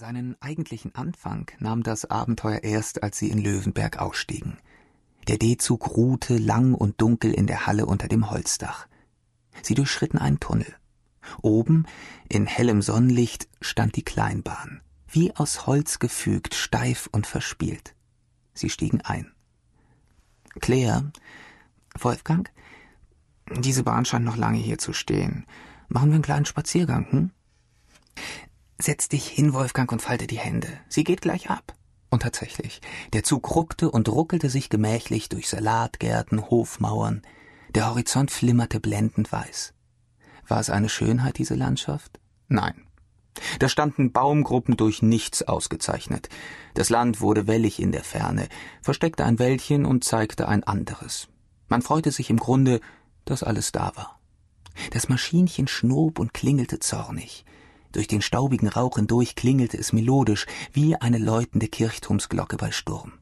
Seinen eigentlichen Anfang nahm das Abenteuer erst, als sie in Löwenberg ausstiegen. Der D-Zug ruhte lang und dunkel in der Halle unter dem Holzdach. Sie durchschritten einen Tunnel. Oben, in hellem Sonnenlicht, stand die Kleinbahn, wie aus Holz gefügt, steif und verspielt. Sie stiegen ein. Claire, Wolfgang, diese Bahn scheint noch lange hier zu stehen. Machen wir einen kleinen Spaziergang, hm? Setz dich hin, Wolfgang, und falte die Hände. Sie geht gleich ab. Und tatsächlich, der Zug ruckte und ruckelte sich gemächlich durch Salatgärten, Hofmauern. Der Horizont flimmerte blendend weiß. War es eine Schönheit, diese Landschaft? Nein. Da standen Baumgruppen durch nichts ausgezeichnet. Das Land wurde wellig in der Ferne, versteckte ein Wäldchen und zeigte ein anderes. Man freute sich im Grunde, dass alles da war. Das Maschinchen schnob und klingelte zornig. Durch den staubigen Rauch hindurch klingelte es melodisch, wie eine läutende Kirchturmsglocke bei Sturm.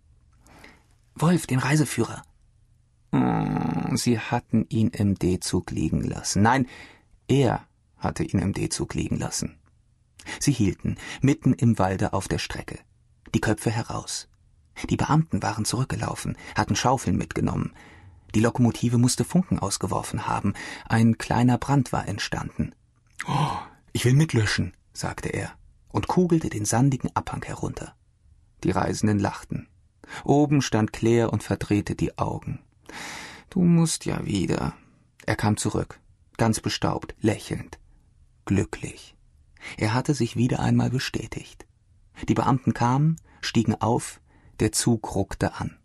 Wolf, den Reiseführer. Oh, sie hatten ihn im D-Zug liegen lassen. Nein, er hatte ihn im D-Zug liegen lassen. Sie hielten, mitten im Walde auf der Strecke. Die Köpfe heraus. Die Beamten waren zurückgelaufen, hatten Schaufeln mitgenommen. Die Lokomotive musste Funken ausgeworfen haben. Ein kleiner Brand war entstanden. Oh, ich will mitlöschen, sagte er und kugelte den sandigen Abhang herunter. Die Reisenden lachten. Oben stand Claire und verdrehte die Augen. Du musst ja wieder. Er kam zurück, ganz bestaubt, lächelnd, glücklich. Er hatte sich wieder einmal bestätigt. Die Beamten kamen, stiegen auf, der Zug ruckte an.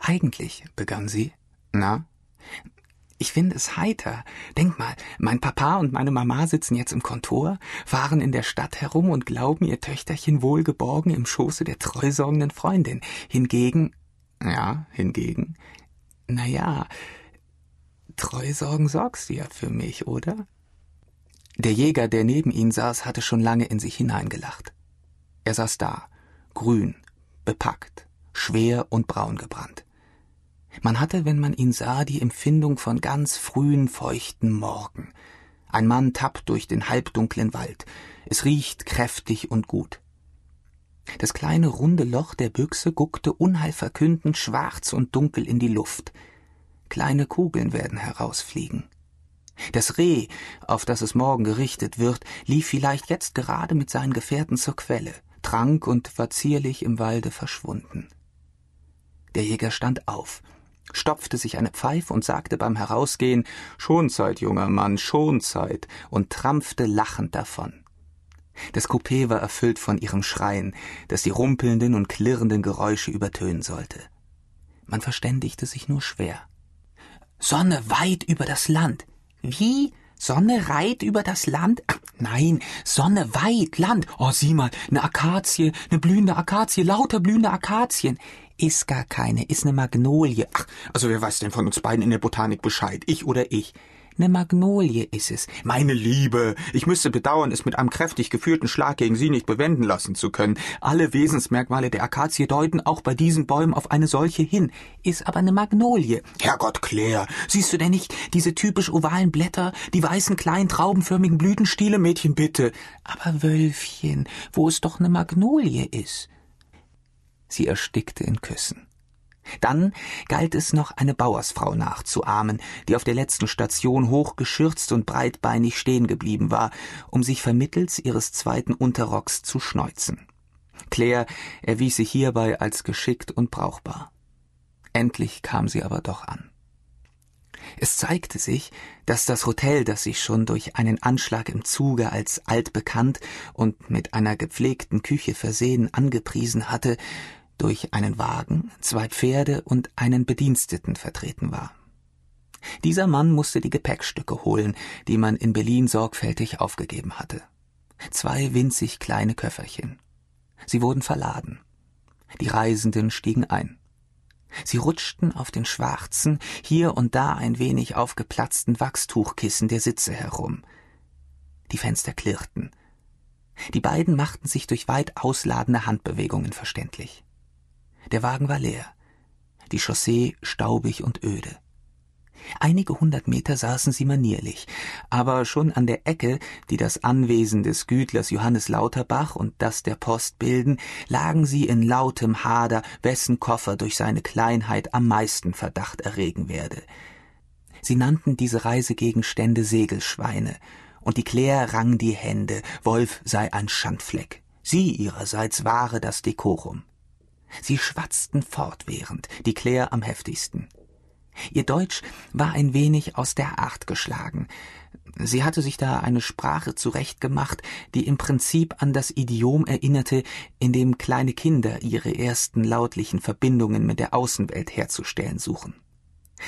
Eigentlich, begann sie, na, ich finde es heiter. Denk mal, mein Papa und meine Mama sitzen jetzt im Kontor, fahren in der Stadt herum und glauben, ihr Töchterchen wohlgeborgen im Schoße der treusorgenden Freundin. Hingegen, ja, hingegen, na ja, Treusorgen sorgst du ja für mich, oder? Der Jäger, der neben ihm saß, hatte schon lange in sich hineingelacht. Er saß da, grün, bepackt, schwer und braun gebrannt. Man hatte, wenn man ihn sah, die Empfindung von ganz frühen, feuchten Morgen. Ein Mann tappt durch den halbdunklen Wald. Es riecht kräftig und gut. Das kleine runde Loch der Büchse guckte unheilverkündend schwarz und dunkel in die Luft. Kleine Kugeln werden herausfliegen. Das Reh, auf das es morgen gerichtet wird, lief vielleicht jetzt gerade mit seinen Gefährten zur Quelle, trank und war zierlich im Walde verschwunden. Der Jäger stand auf, stopfte sich eine Pfeife und sagte beim Herausgehen Schonzeit, junger Mann, Schonzeit und trampfte lachend davon. Das Coupé war erfüllt von ihrem Schreien, das die rumpelnden und klirrenden Geräusche übertönen sollte. Man verständigte sich nur schwer. Sonne weit über das Land. Wie? Sonne reit über das Land? Ach, nein, Sonne weit, Land. Oh, sieh mal, ne Akazie, ne blühende Akazie, lauter blühende Akazien. Ist gar keine, ist ne Magnolie. Ach, also wer weiß denn von uns beiden in der Botanik Bescheid? Ich oder ich? Ne Magnolie ist es. Meine Liebe, ich müsste bedauern, es mit einem kräftig geführten Schlag gegen Sie nicht bewenden lassen zu können. Alle Wesensmerkmale der Akazie deuten auch bei diesen Bäumen auf eine solche hin. Ist aber ne Magnolie. Herrgott, Claire, siehst du denn nicht diese typisch ovalen Blätter, die weißen kleinen traubenförmigen Blütenstiele, Mädchen, bitte? Aber Wölfchen, wo es doch ne Magnolie ist. Sie erstickte in Küssen. Dann galt es noch eine Bauersfrau nachzuahmen, die auf der letzten Station hochgeschürzt und breitbeinig stehen geblieben war, um sich vermittels ihres zweiten Unterrocks zu schneuzen. Claire erwies sich hierbei als geschickt und brauchbar. Endlich kam sie aber doch an. Es zeigte sich, dass das Hotel, das sich schon durch einen Anschlag im Zuge als altbekannt und mit einer gepflegten Küche versehen angepriesen hatte, durch einen Wagen, zwei Pferde und einen Bediensteten vertreten war. Dieser Mann musste die Gepäckstücke holen, die man in Berlin sorgfältig aufgegeben hatte. Zwei winzig kleine Köfferchen. Sie wurden verladen. Die Reisenden stiegen ein. Sie rutschten auf den schwarzen, hier und da ein wenig aufgeplatzten Wachstuchkissen der Sitze herum. Die Fenster klirrten. Die beiden machten sich durch weit ausladende Handbewegungen verständlich. Der Wagen war leer, die Chaussee staubig und öde. Einige hundert Meter saßen sie manierlich, aber schon an der Ecke, die das Anwesen des Gütlers Johannes Lauterbach und das der Post bilden, lagen sie in lautem Hader, wessen Koffer durch seine Kleinheit am meisten Verdacht erregen werde. Sie nannten diese Reisegegenstände Segelschweine, und die Claire rang die Hände, Wolf sei ein Schandfleck. Sie ihrerseits wahre das Dekorum. Sie schwatzten fortwährend, die Claire am heftigsten. Ihr Deutsch war ein wenig aus der Art geschlagen. Sie hatte sich da eine Sprache zurechtgemacht, die im Prinzip an das Idiom erinnerte, in dem kleine Kinder ihre ersten lautlichen Verbindungen mit der Außenwelt herzustellen suchen.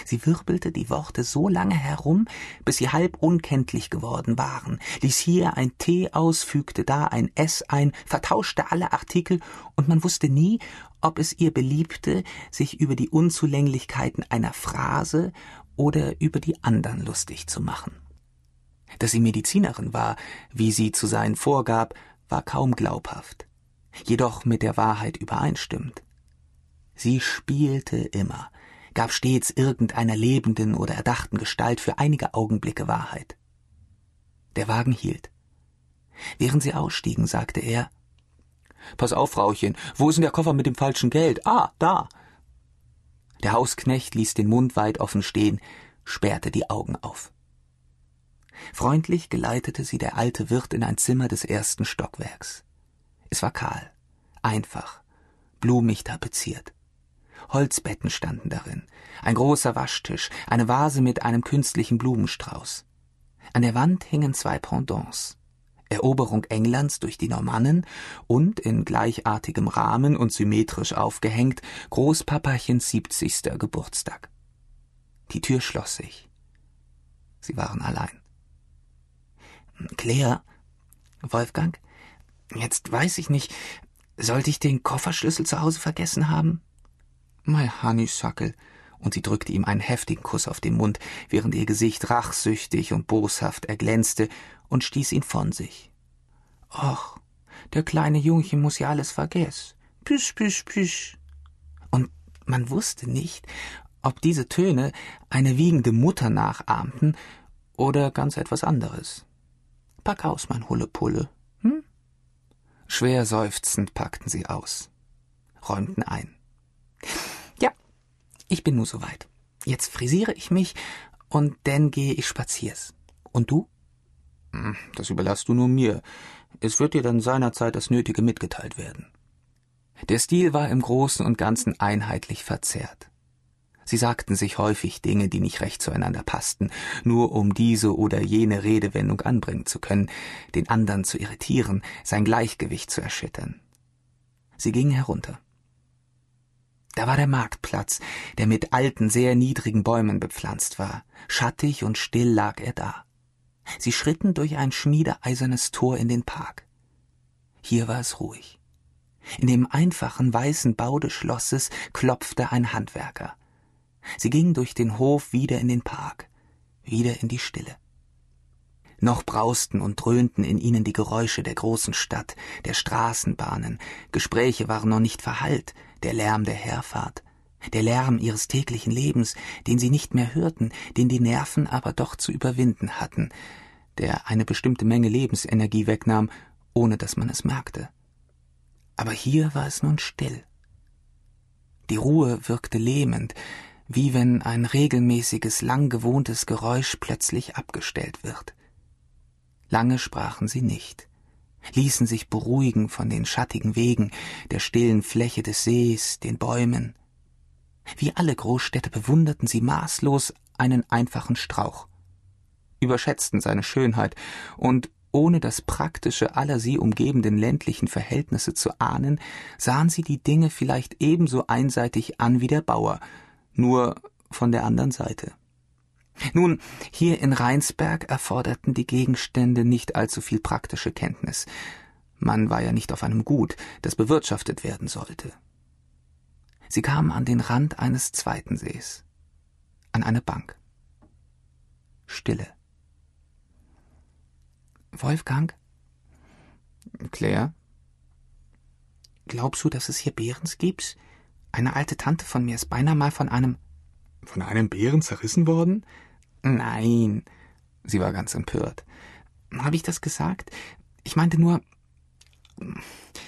Sie wirbelte die Worte so lange herum, bis sie halb unkenntlich geworden waren, ließ hier ein T aus, fügte da ein S ein, vertauschte alle Artikel, und man wusste nie, ob es ihr beliebte, sich über die Unzulänglichkeiten einer Phrase oder über die anderen lustig zu machen. Dass sie Medizinerin war, wie sie zu sein vorgab, war kaum glaubhaft, jedoch mit der Wahrheit übereinstimmend. Sie spielte immer, gab stets irgendeiner lebenden oder erdachten Gestalt für einige Augenblicke Wahrheit. Der Wagen hielt. Während sie ausstiegen, sagte er Pass auf, Frauchen, wo ist denn der Koffer mit dem falschen Geld? Ah, da. Der Hausknecht ließ den Mund weit offen stehen, sperrte die Augen auf. Freundlich geleitete sie der alte Wirt in ein Zimmer des ersten Stockwerks. Es war kahl, einfach, blumig tapeziert. Holzbetten standen darin, ein großer Waschtisch, eine Vase mit einem künstlichen Blumenstrauß. An der Wand hingen zwei Pendants. Eroberung Englands durch die Normannen und in gleichartigem Rahmen und symmetrisch aufgehängt Großpapachens siebzigster Geburtstag. Die Tür schloss sich. Sie waren allein. Claire, Wolfgang, jetzt weiß ich nicht, sollte ich den Kofferschlüssel zu Hause vergessen haben? My Honeysuckle, und sie drückte ihm einen heftigen Kuss auf den Mund, während ihr Gesicht rachsüchtig und boshaft erglänzte und stieß ihn von sich. Och, der kleine Jungchen muss ja alles vergessen. Püsch, püsch, püsch. Und man wusste nicht, ob diese Töne eine wiegende Mutter nachahmten oder ganz etwas anderes. Pack aus, mein Hullepulle, hm? Schwer seufzend packten sie aus, räumten ein. Ich bin nur soweit. Jetzt frisiere ich mich und dann gehe ich spaziers. Und du? Hm, das überlasst du nur mir. Es wird dir dann seinerzeit das Nötige mitgeteilt werden. Der Stil war im Großen und Ganzen einheitlich verzerrt. Sie sagten sich häufig Dinge, die nicht recht zueinander passten, nur um diese oder jene Redewendung anbringen zu können, den anderen zu irritieren, sein Gleichgewicht zu erschüttern. Sie gingen herunter. Da war der Marktplatz, der mit alten, sehr niedrigen Bäumen bepflanzt war. Schattig und still lag er da. Sie schritten durch ein schmiedeeisernes Tor in den Park. Hier war es ruhig. In dem einfachen weißen Bau des Schlosses klopfte ein Handwerker. Sie gingen durch den Hof wieder in den Park, wieder in die Stille. Noch brausten und dröhnten in ihnen die Geräusche der großen Stadt, der Straßenbahnen, Gespräche waren noch nicht verhallt, der Lärm der Herfahrt, der Lärm ihres täglichen Lebens, den sie nicht mehr hörten, den die Nerven aber doch zu überwinden hatten, der eine bestimmte Menge Lebensenergie wegnahm, ohne dass man es merkte. Aber hier war es nun still. Die Ruhe wirkte lähmend, wie wenn ein regelmäßiges, lang gewohntes Geräusch plötzlich abgestellt wird. Lange sprachen sie nicht, ließen sich beruhigen von den schattigen Wegen, der stillen Fläche des Sees, den Bäumen. Wie alle Großstädte bewunderten sie maßlos einen einfachen Strauch, überschätzten seine Schönheit und ohne das Praktische aller sie umgebenden ländlichen Verhältnisse zu ahnen, sahen sie die Dinge vielleicht ebenso einseitig an wie der Bauer, nur von der anderen Seite. Nun, hier in Rheinsberg erforderten die Gegenstände nicht allzu viel praktische Kenntnis. Man war ja nicht auf einem Gut, das bewirtschaftet werden sollte. Sie kamen an den Rand eines zweiten Sees, an eine Bank. Stille. Wolfgang? Claire? Glaubst du, dass es hier Behrens gibt? Eine alte Tante von mir ist beinahe mal von einem. Von einem Bären zerrissen worden? Nein. Sie war ganz empört. Habe ich das gesagt? Ich meinte nur.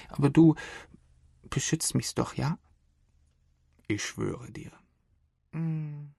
Aber du beschützt mich doch, ja? Ich schwöre dir. Mm.